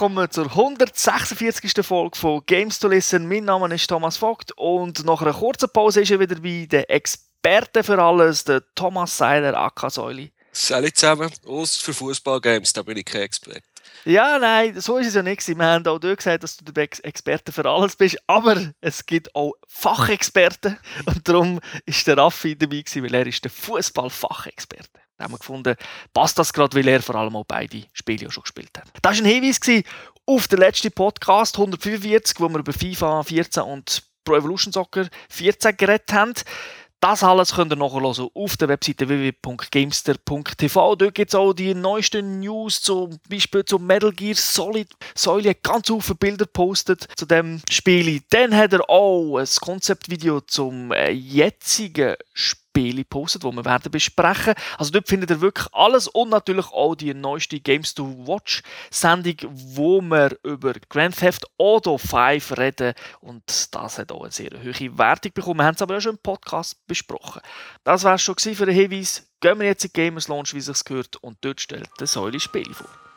Willkommen zur 146. Folge von Games to Listen. Mein Name ist Thomas Vogt und nach einer kurzen Pause ist er wieder bei der Experte für alles, der Thomas Seiler, AK Säuli. Salut zusammen, aus für Fußballgames, da bin ich kein Experte. Ja, nein, so ist es ja nicht. Wir haben auch dort gesagt, dass du der Experte für alles bist, aber es gibt auch Fachexperten und darum ist der Raffi dabei weil er ist der Fußballfachexperte. Da haben wir gefunden, passt das gerade, weil er vor allem auch beide Spiele schon gespielt hat. Das war ein Hinweis auf den letzten Podcast 145, wo wir über FIFA 14 und Pro Evolution Soccer 14 geredet haben. Das alles könnt ihr nachhören auf der Webseite www.gamester.tv. Dort gibt es auch die neuesten News, zum Beispiel zum Metal Gear Solid. Säule ganz viele Bilder postet zu dem Spiel. Dann hat er auch ein Konzeptvideo zum jetzigen Spiel Spiele gepostet, die wir werden besprechen. Also dort findet ihr wirklich alles und natürlich auch die neueste Games to Watch Sendung, wo wir über Grand Theft Auto 5 reden und das hat auch eine sehr hohe Wertung bekommen. Wir haben es aber auch schon im Podcast besprochen. Das war es schon für den Hinweis. Gehen wir jetzt in Gamers Launch, wie es gehört und dort stellt der Säule Spiel vor.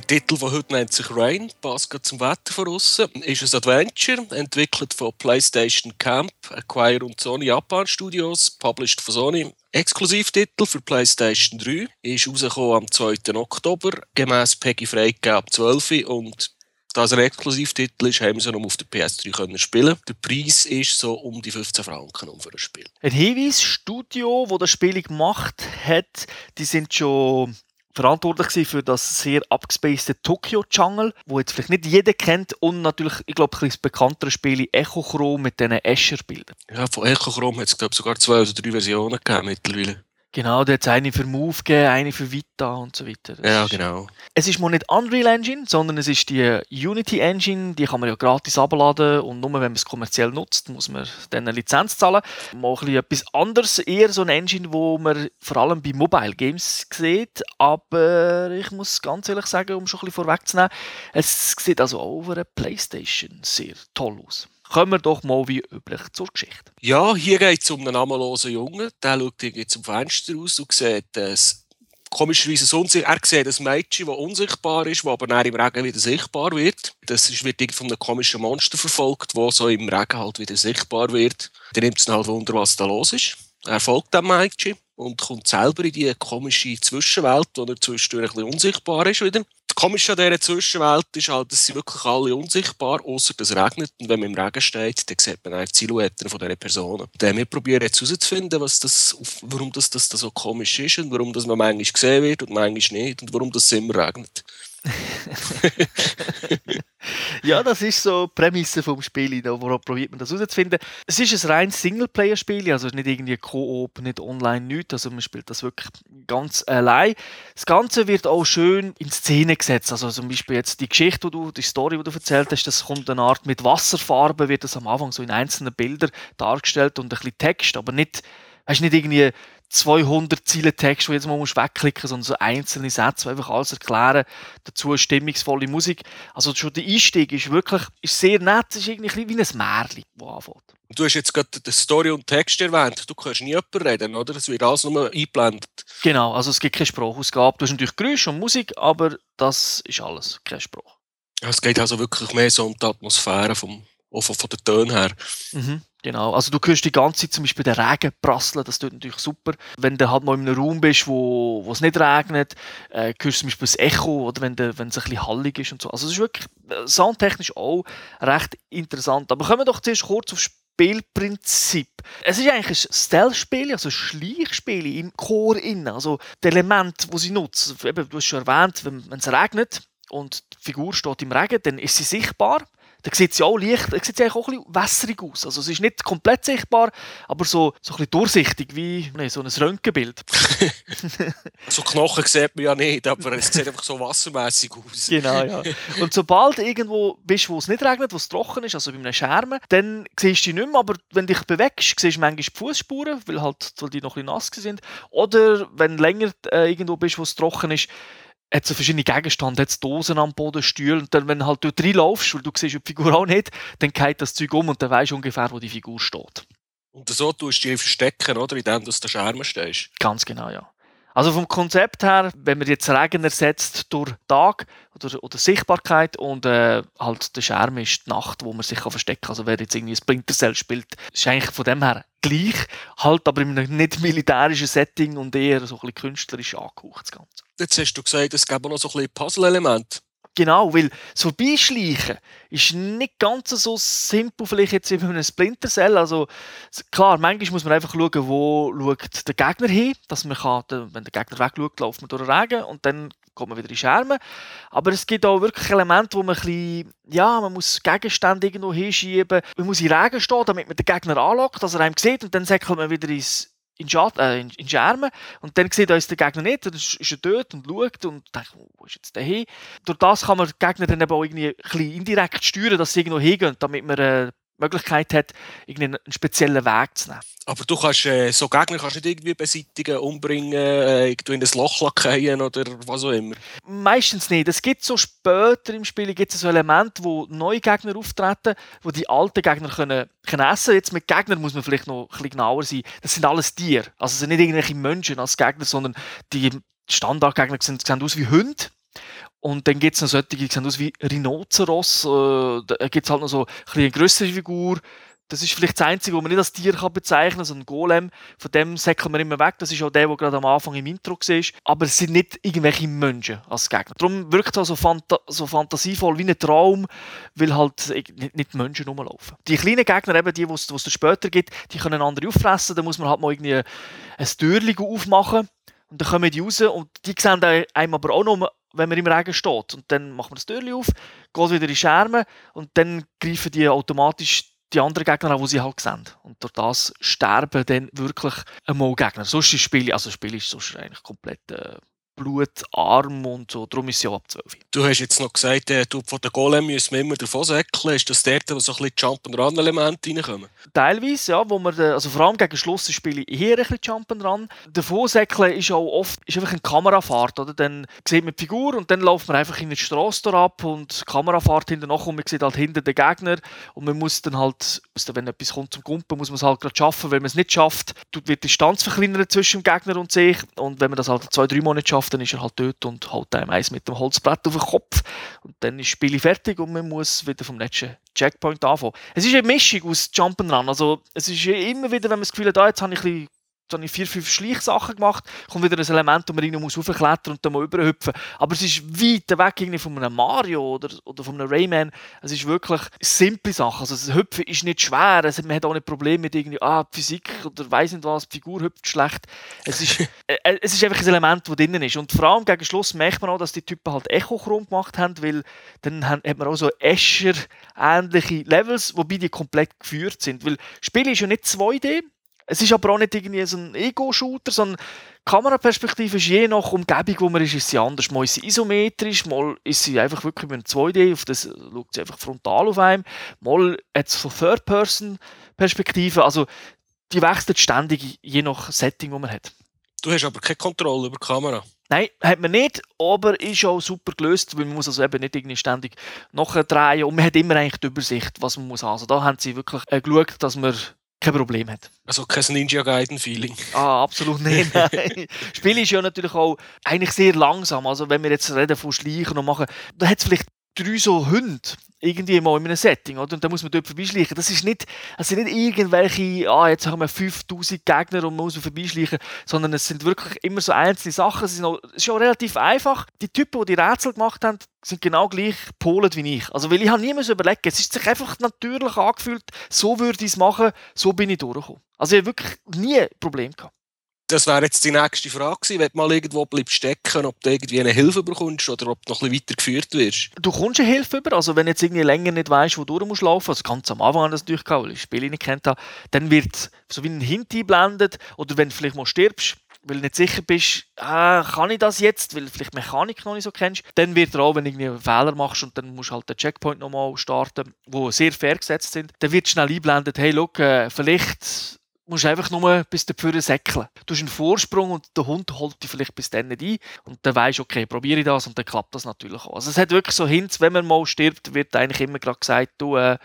Der Titel von heute nennt sich Rain, passt zum Wetter von außen. Ist ein Adventure, entwickelt von PlayStation Camp, Acquire und Sony Japan Studios, published von Sony. Exklusivtitel für PlayStation 3 ist rausgekommen am 2. Oktober, gemäß Peggy freigegeben ab 12 und da es ein Exklusivtitel ist, haben sie noch auf der PS3 können spielen. Der Preis ist so um die 15 Franken für ein Spiel. Ein Hinweis: Studio, wo das Spiel gemacht hat, die sind schon verantwortlich für das sehr abgespacede Tokyo Jungle, wo jetzt vielleicht nicht jeder kennt und natürlich, ich glaube, ein das bekanntere Spiel Echochrome mit diesen Escher-Bildern. Ja, von Echochrome hat es, glaube ich, sogar zwei oder drei Versionen gegeben mittlerweile. Genau, da hat es eine für Move gegeben, eine für Vita und so weiter. Das ja, genau. Es ist mal nicht Unreal Engine, sondern es ist die Unity Engine, die kann man ja gratis abladen und nur wenn man es kommerziell nutzt, muss man dann eine Lizenz zahlen. Mal ein etwas anderes, eher so eine Engine, wo man vor allem bei Mobile Games sieht, aber ich muss ganz ehrlich sagen, um schon ein bisschen vorwegzunehmen, es sieht also auch auf einer Playstation sehr toll aus. Kommen wir doch mal wie üblich zur Geschichte. Ja, hier geht es um einen namenlosen Jungen. Der schaut irgendwie zum Fenster raus und sieht es komischerweise unsichtbar. Er sieht ein Mädchen, das unsichtbar ist, das aber dann im Regen wieder sichtbar wird. Das wird von einem komischen Monster verfolgt, das so im Regen halt wieder sichtbar wird. Dann nimmt es halt Wunder, was da los ist. Er folgt dem Mädchen und kommt selber in die komische Zwischenwelt, wo er zwischendurch ein bisschen unsichtbar ist wieder. Das Komische an dieser Zwischenwelt ist halt, dass sie wirklich alle unsichtbar, außer dass es regnet. Und wenn man im Regen steht, dann sieht man einfach die Silhouetten von diesen Personen. Wir probieren jetzt herauszufinden, was das, warum das, das so komisch ist und warum das man manchmal gesehen wird und manchmal nicht und warum das immer regnet. ja, das ist so die Prämisse vom Spiel, wo probiert man das herauszufinden. Es ist ein reines Singleplayer-Spiel, also nicht irgendwie Koop, nicht online, nichts. Also man spielt das wirklich ganz allein. Das Ganze wird auch schön in Szene gesetzt. Also zum Beispiel jetzt die Geschichte, die, du, die Story, die du erzählt hast, das kommt eine Art mit Wasserfarben, wird das am Anfang so in einzelnen Bildern dargestellt und ein bisschen Text, aber nicht, weißt, nicht irgendwie 200 Ziele Text, wo jetzt mal musst wegklicken, sondern so einzelne Sätze, die einfach alles erklären. Dazu stimmungsvolle Musik. Also schon der Einstieg ist wirklich ist sehr nett. Es ist irgendwie wie ein Märchen, das anfängt. Du hast jetzt gerade die Story und Text erwähnt. Du kannst nie jemanden reden, oder? Es wird alles nur eingeblendet. Genau, also es gibt keine Sprachausgabe. Du hast natürlich Geräusche und Musik, aber das ist alles, kein Spruch. Es geht also wirklich mehr so um die Atmosphäre, vom, auch von, von den Tönen her. Mhm. Genau, also du hörst die ganze Zeit zum Beispiel den Regen prasseln, das tut natürlich super. Wenn du halt mal in einem Raum bist, wo, wo es nicht regnet, äh, hörst du zum Beispiel das Echo, oder wenn, de, wenn es ein bisschen hallig ist und so. Also es ist wirklich äh, soundtechnisch auch recht interessant. Aber kommen wir doch zuerst kurz aufs Spielprinzip. Es ist eigentlich ein Stealth-Spiel, also ein Schleichspiel im Chor innen. Also die Elemente, die sie. Eben, du hast schon erwähnt, wenn es regnet und die Figur steht im Regen, dann ist sie sichtbar Da sieht es ja auch leicht, sieht eigentlich auch ein bisschen wässrig aus. Also es ist nicht komplett sichtbar, aber so, so ein bisschen durchsichtig, wie nee, so ein Röntgenbild. so Knochen sieht man ja nicht, aber es sieht einfach so wassermäßig aus. genau, ja. Und sobald du irgendwo bist, wo es nicht regnet, wo es trocken ist, also bei einem Schermen, dann siehst du dich nicht mehr, aber wenn du dich bewegst, siehst du manchmal die Fußspuren, weil, halt, weil die noch ein bisschen nass sind. Oder wenn du länger äh, irgendwo bist, wo es trocken ist, hat so verschiedene Gegenstände, hat Dosen am Boden, Stühle und dann, wenn du halt dort reinlaufst, weil du siehst die Figur auch nicht, dann geht das Zeug um und dann weißt du ungefähr, wo die Figur steht. Und so tust du die verstecken, oder? Indem du der Scherm stehst. Ganz genau, ja. Also vom Konzept her, wenn man jetzt Regen ersetzt durch Tag oder, oder Sichtbarkeit und äh, halt der Scherm ist die Nacht, wo man sich kann verstecken kann. Also wer jetzt irgendwie Splinter Cell spielt, ist eigentlich von dem her gleich, halt aber in einem nicht militärischen Setting und eher so ein bisschen künstlerisch angehaucht das Ganze. Jetzt hast du gesagt, es gäbe noch so ein bisschen Puzzle-Elemente. Genau, weil so Beischleichen ist nicht ganz so simpel, vielleicht jetzt bei einem Splinter Cell. Also, klar, manchmal muss man einfach schauen, wo schaut der Gegner hin, dass man kann, wenn der Gegner wegschaut, läuft man durch den Regen und dann kommt man wieder in Schermen. Aber es gibt auch wirklich Elemente, wo man ein bisschen, ja, man muss Gegenstände irgendwo hinschieben. Man muss in Regen stehen, damit man den Gegner anlockt, dass er einem sieht und dann säckelt man wieder ins in, Schad äh, in, in Schermen und dann sieht uns der Gegner nicht, dann ist er dort und schaut und denkt, wo ist jetzt der hin? Durch das kann man den Gegner dann eben auch irgendwie ein bisschen indirekt steuern, dass sie irgendwo hingehen, damit man äh, Möglichkeit hat, einen speziellen Weg zu nehmen. Aber du kannst äh, so Gegner kannst nicht irgendwie beseitigen, umbringen, äh, in ein Loch lackieren oder was auch immer? Meistens nicht. Es gibt so später im Spiel gibt es so Elemente, wo neue Gegner auftreten, wo die alten Gegner können, können essen Jetzt mit Gegnern muss man vielleicht noch ein bisschen genauer sein. Das sind alles Tiere. Also es sind nicht irgendwelche Menschen als Gegner, sondern die Standardgegner sehen, sehen aus wie Hunde. Und dann gibt es noch solche, die sehen aus wie Rhinoceros. Äh, da gibt es halt noch so eine größere Figur. Das ist vielleicht das Einzige, wo man nicht als Tier kann bezeichnen kann, so ein Golem. Von dem säckeln wir immer weg. Das ist auch der, der gerade am Anfang im Intro war. Aber es sind nicht irgendwelche Menschen als Gegner. Darum wirkt es so, Fanta so fantasievoll wie ein Traum, weil halt nicht, nicht Menschen rumlaufen. Die kleinen Gegner, eben die, die es später gibt, die können andere auffressen. Da muss man halt mal irgendwie ein Türchen aufmachen. Und dann kommen die raus und die sehen einem aber auch noch wenn man im Regen steht. Und dann macht man das Türchen auf, geht wieder in die Scherme und dann greifen die automatisch die anderen Gegner an, die sie halt sehen. Und durch das sterben dann wirklich einmal Gegner. Sonst ist das Spiel, also das Spiel ist sonst eigentlich komplett äh, blutarm und so. Darum ist es ja ab 12. Du hast jetzt noch gesagt, äh, du, von den Golem müssen wir immer davon säckeln. Ist das dort, wo so ein bisschen Jump-and-Run-Elemente reinkommen? Teilweise, ja. Wo man, also vor allem gegen Schluss spiele ich eher ein bisschen Jump-and-Run. Davon säckeln ist auch oft ist einfach eine Kamerafahrt. Oder? Dann sieht man die Figur und dann läuft man einfach in die Straße ab und die Kamerafahrt hinten nach und man sieht halt hinter den Gegner und man muss dann halt, wenn etwas kommt zum Gumpen, muss man es halt gerade schaffen. Wenn man es nicht schafft, wird die Distanz verkleinert zwischen dem Gegner und sich und wenn man das halt zwei, drei Monate schafft, dann ist er halt dort und haut einem eins mit dem Holzbrett auf den Kopf. Und dann ist das Spiel fertig und man muss wieder vom letzten Checkpoint anfangen. Es ist eine Mischung aus Jump'n'Run. Also es ist immer wieder, wenn man das Gefühl hat, ah, jetzt habe ich ein bisschen dann habe ich vier, fünf Schleichsachen gemacht, kommt wieder ein Element, wo man rein muss raufklettern und dann mal überhüpfen. Aber es ist weit weg irgendwie von einem Mario oder, oder von einem Rayman. Es ist wirklich simple Sachen. Also das Hüpfen ist nicht schwer, also man hat auch nicht Probleme mit irgendwie, ah, Physik oder weiß nicht was, die Figur hüpft schlecht. Es ist, äh, äh, es ist einfach ein Element, das drinnen ist. Und vor allem gegen Schluss merkt man auch, dass die Typen halt Echo-Chrom gemacht haben, weil dann hat man auch so Escher-ähnliche Levels, wobei die komplett geführt sind. Weil das Spiel ist ja nicht 2D, es ist aber auch nicht irgendwie so ein Ego-Shooter, sondern die Kameraperspektive ist je nach Umgebung, wo man ist, ist sie anders. Mal ist sie isometrisch, mal ist sie einfach wirklich mit einem 2D, auf das schaut sie einfach frontal auf einem, mal hat es so Third-Person-Perspektive, also die wechselt ständig, je nach Setting, das man hat. Du hast aber keine Kontrolle über die Kamera. Nein, hat man nicht, aber ist auch super gelöst, weil man muss also eben nicht irgendwie ständig nachdrehen und man hat immer eigentlich die Übersicht, was man muss haben. Also da haben sie wirklich äh, geschaut, dass man kein Problem hat. Also kein Ninja Gaiden-Feeling? Ah, absolut nicht. das Spiel ist ja natürlich auch eigentlich sehr langsam. Also wenn wir jetzt reden von Schleichen und machen, da hat es vielleicht drei so Hunde irgendwie mal in einem Setting, oder? Und da muss man dort vorbeischleichen. Das ist nicht, sind nicht irgendwelche, ah, jetzt haben wir 5000 Gegner und man muss vorbeischleichen, sondern es sind wirklich immer so einzelne Sachen. Es ist, auch, es ist auch relativ einfach. Die Typen, die die Rätsel gemacht haben, sind genau gleich polet wie ich. Also, weil ich habe nie überlegen, es ist sich einfach natürlich angefühlt, so würde ich es machen, so bin ich durchgekommen. Also, ich habe wirklich nie ein Problem gehabt. Das wäre jetzt die nächste Frage gewesen, wenn du mal irgendwo bleibst stecken, ob du irgendwie eine Hilfe bekommst oder ob du noch ein bisschen weiter geführt wirst. Du kommst eine Hilfe über, also wenn du jetzt irgendwie länger nicht weißt, wo du musst laufen, also ganz am Anfang das natürlich weil ich das Spiel nicht kennt habe, dann wird so wie ein Hint eingeblendet oder wenn du vielleicht mal stirbst, weil du nicht sicher bist, ah, kann ich das jetzt, weil du vielleicht Mechanik noch nicht so kennst, dann wird er auch, wenn du irgendwie einen Fehler machst und dann musst du halt den Checkpoint nochmal starten, wo sehr fair gesetzt sind, dann wird schnell eingeblendet, hey, look, äh, vielleicht musst einfach nur bis dafür säckeln. Du hast einen Vorsprung und der Hund holt dich vielleicht bis dann nicht ein und dann weisst du, okay, probiere ich das und dann klappt das natürlich auch. Also es hat wirklich so Hints, wenn man mal stirbt, wird eigentlich immer gerade gesagt, du äh,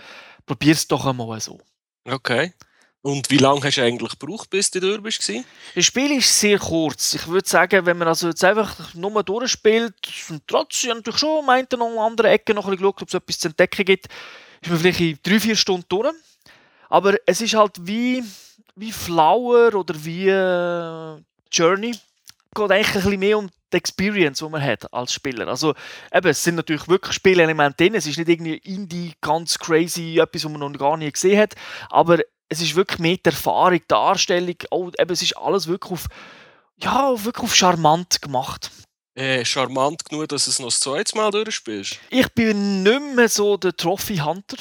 es doch einmal so. Okay. Und wie lange hast du eigentlich gebraucht, bis du durch bist? Das Spiel ist sehr kurz. Ich würde sagen, wenn man also jetzt einfach nur durchspielt und trotzdem natürlich schon meint an anderen Ecken noch ein bisschen geschaut, ob es etwas zu entdecken gibt, ist man vielleicht in drei, vier Stunden durch. Aber es ist halt wie wie Flower oder wie äh, Journey. Es geht eigentlich ein bisschen mehr um die Experience, die man hat als Spieler. Also eben, es sind natürlich wirklich Spielelemente drin. Es ist nicht irgendwie Indie, ganz crazy, etwas, was man noch gar nie gesehen hat. Aber es ist wirklich mehr die Erfahrung, die Darstellung. Oh, eben, es ist alles wirklich auf, ja, wirklich auf charmant gemacht. Äh, charmant genug, dass du es noch das zweite Mal durchspielst? Ich bin nicht mehr so der Trophy Hunter.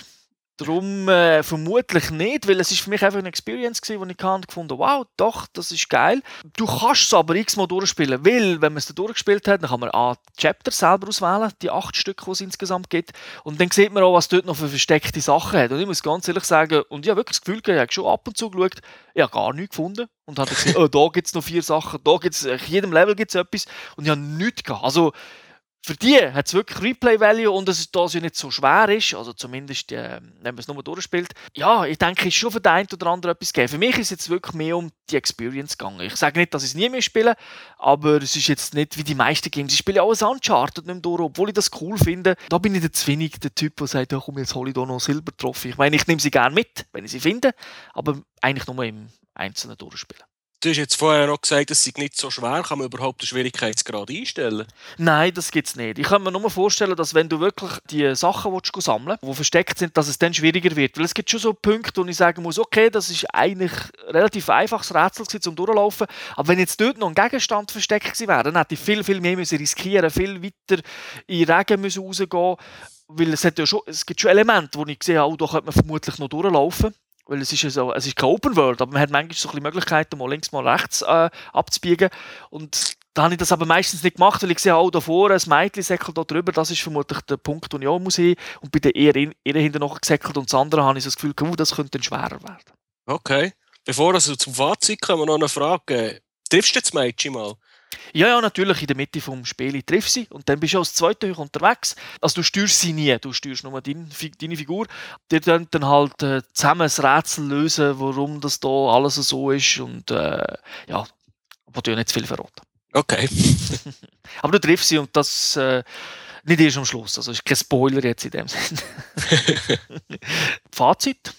Darum äh, vermutlich nicht, weil es ist für mich einfach eine Experience gewesen, wo ich kann gefunden wow, doch, das ist geil. Du kannst es aber x-mal durchspielen, weil, wenn man es dann durchgespielt hat, dann kann man A, Chapter selber auswählen, die acht Stücke, die es insgesamt gibt. Und dann sieht man auch, was dort noch für versteckte Sachen hat. Und ich muss ganz ehrlich sagen, und ich habe wirklich das Gefühl, ich habe schon ab und zu geschaut, ich habe gar nichts gefunden. Und habe gesehen, oh, da gibt es noch vier Sachen, da gibt es, jedem Level gibt es etwas. Und ich habe nichts gehabt. Also, für die hat es wirklich Replay-Value und dass es da ja nicht so schwer ist, also zumindest, äh, wenn man es nur durchspielt. Ja, ich denke, es ist schon für den einen oder anderen etwas gegeben. Für mich ist es jetzt wirklich mehr um die Experience gegangen. Ich sage nicht, dass ich es nie mehr spiele, aber es ist jetzt nicht wie die meisten Games. Ich spiele alles Uncharted nicht mehr durch, obwohl ich das cool finde. Da bin ich der Zwinnig, der Typ, der sagt, ja komm, jetzt hole ich da noch Silbertrophy. Ich meine, ich nehme sie gerne mit, wenn ich sie finde, aber eigentlich nur im Einzelnen durchspielen. Du hast jetzt vorher noch gesagt, es sei nicht so schwer. Kann man überhaupt den Schwierigkeitsgrad einstellen? Nein, das gibt es nicht. Ich kann mir nur vorstellen, dass wenn du wirklich die Sachen willst, sammeln willst, die versteckt sind, dass es dann schwieriger wird. Weil es gibt schon so Punkte, wo ich sagen muss, okay, das ist eigentlich ein relativ einfaches Rätsel zum Durchlaufen. Aber wenn jetzt dort noch ein Gegenstand versteckt wäre, dann hätte ich viel, viel mehr müssen riskieren viel weiter in Regen müssen rausgehen weil es, hat ja schon, es gibt schon Elemente, wo ich habe, oh, da könnte man vermutlich noch durchlaufen. Weil es ist ja so, es ist kein Open World, aber man hat manchmal so ein Möglichkeiten, mal links, mal rechts äh, abzubiegen. Und da habe ich das aber meistens nicht gemacht, weil ich sehe, auch da vorne, ein Mädchen säckelt da drüber, das ist vermutlich der Punkt, den ich auch muss hin. Und bei der eher, eher hinten noch gesäckelt und das andere habe ich so das Gefühl, oh, das könnte dann schwerer werden. Okay. Bevor wir also zum Fazit kommen, noch eine Frage. Triffst du das Mädchen mal? Ja, ja, natürlich in der Mitte vom Spiel triffst sie und dann bist du als zweiter unterwegs. Also du steuerst sie nie, du steuerst nur deine, deine Figur. Die dann, dann halt äh, zusammen ein Rätsel lösen, warum das da alles so ist und äh, ja, aber du nicht zu viel verraten. Okay. aber du triffst sie und das äh, nicht erst am Schluss. Also ist kein Spoiler jetzt in dem Sinne. Fazit?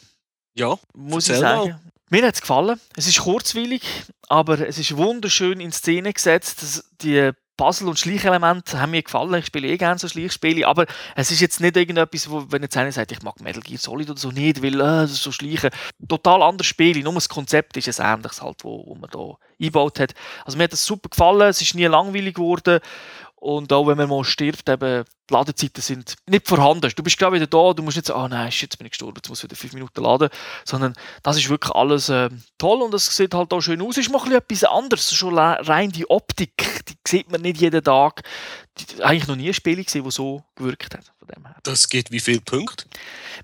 Ja, muss ich sagen. Mal. Mir hat es gefallen. Es ist kurzweilig, aber es ist wunderschön in Szene gesetzt. Die Puzzle- und Schleichelemente haben mir gefallen. Ich spiele eh gerne so Schleichspiele, aber es ist jetzt nicht irgendetwas, wo, wenn jetzt einer sagt, ich mag Metal Gear Solid oder so nicht, weil äh, so Schleichen. Total anderes Spiel, nur das Konzept ist ein ähnliches halt, wo, wo man da eingebaut hat. Also mir hat das super gefallen, es ist nie langweilig geworden und auch wenn man mal stirbt, eben, die Ladezeiten sind nicht vorhanden. Du bist gerade wieder da, du musst nicht sagen, ah oh nein, jetzt bin ich gestorben, jetzt muss ich wieder fünf Minuten laden. Sondern das ist wirklich alles äh, toll und es sieht halt auch schön aus. Es ist mal etwas anderes. Schon rein die Optik, die sieht man nicht jeden Tag. Die, eigentlich noch nie ein Spiel gesehen, das so gewirkt hat. Von dem her. Das geht wie viele Punkte?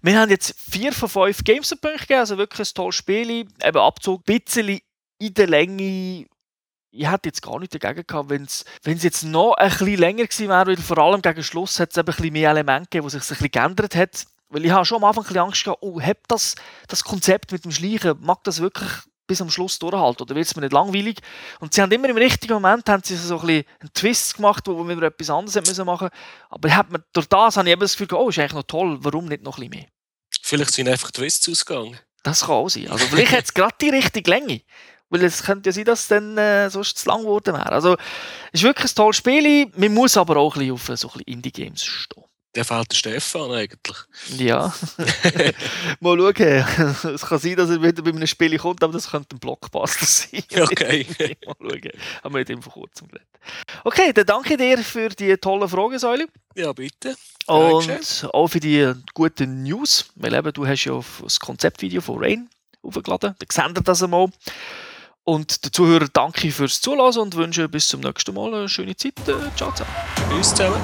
Wir haben jetzt vier von fünf Games-Punkte gegeben, also wirklich ein tolles Spiel. Eben Abzug, ein bisschen in der Länge ich hätte jetzt gar nicht dagegen gehabt, wenn es jetzt noch ein bisschen länger gewesen wäre, weil vor allem gegen Schluss hat es ein bisschen mehr Elemente gegeben, wo sich ein bisschen geändert hat. Weil ich habe schon am Anfang ein bisschen Angst gehabt, oh, hat das, das Konzept mit dem Schleichen, mag das wirklich bis am Schluss durchhalten oder wird es mir nicht langweilig? Und sie haben immer im richtigen Moment haben sie so ein bisschen einen Twist gemacht, wo wir etwas anderes müssen machen Aber hat man, durch das habe ich eben das Gefühl, oh, ist eigentlich noch toll, warum nicht noch ein bisschen mehr? Vielleicht sind einfach Twists ausgegangen. Das kann auch sein. Also vielleicht hat es gerade die richtige Länge. Weil es könnte ja sein, dass es dann äh, sonst zu lang geworden wäre. Also, es ist wirklich ein tolles Spiel. Man muss aber auch ein bisschen auf so Indie-Games stehen. Der fällt der Stefan eigentlich. Ja. Mal schauen. Es kann sein, dass er wieder bei einem Spiel kommt, aber das könnte ein Blockbuster sein. Okay. Mal schauen. Haben wir mit ihm vor kurzem geredet. Okay, dann danke dir für die tollen Fragen, Säule. Ja, bitte. Und Dankeschön. auch für die guten News. Weil eben, du hast ja das Konzeptvideo von Rain aufgeladen. Dann wir das einmal. Und den Zuhörern danke ich fürs Zuhören und wünsche bis zum nächsten Mal eine schöne Zeit. Äh, ciao zusammen. Tschüss zusammen.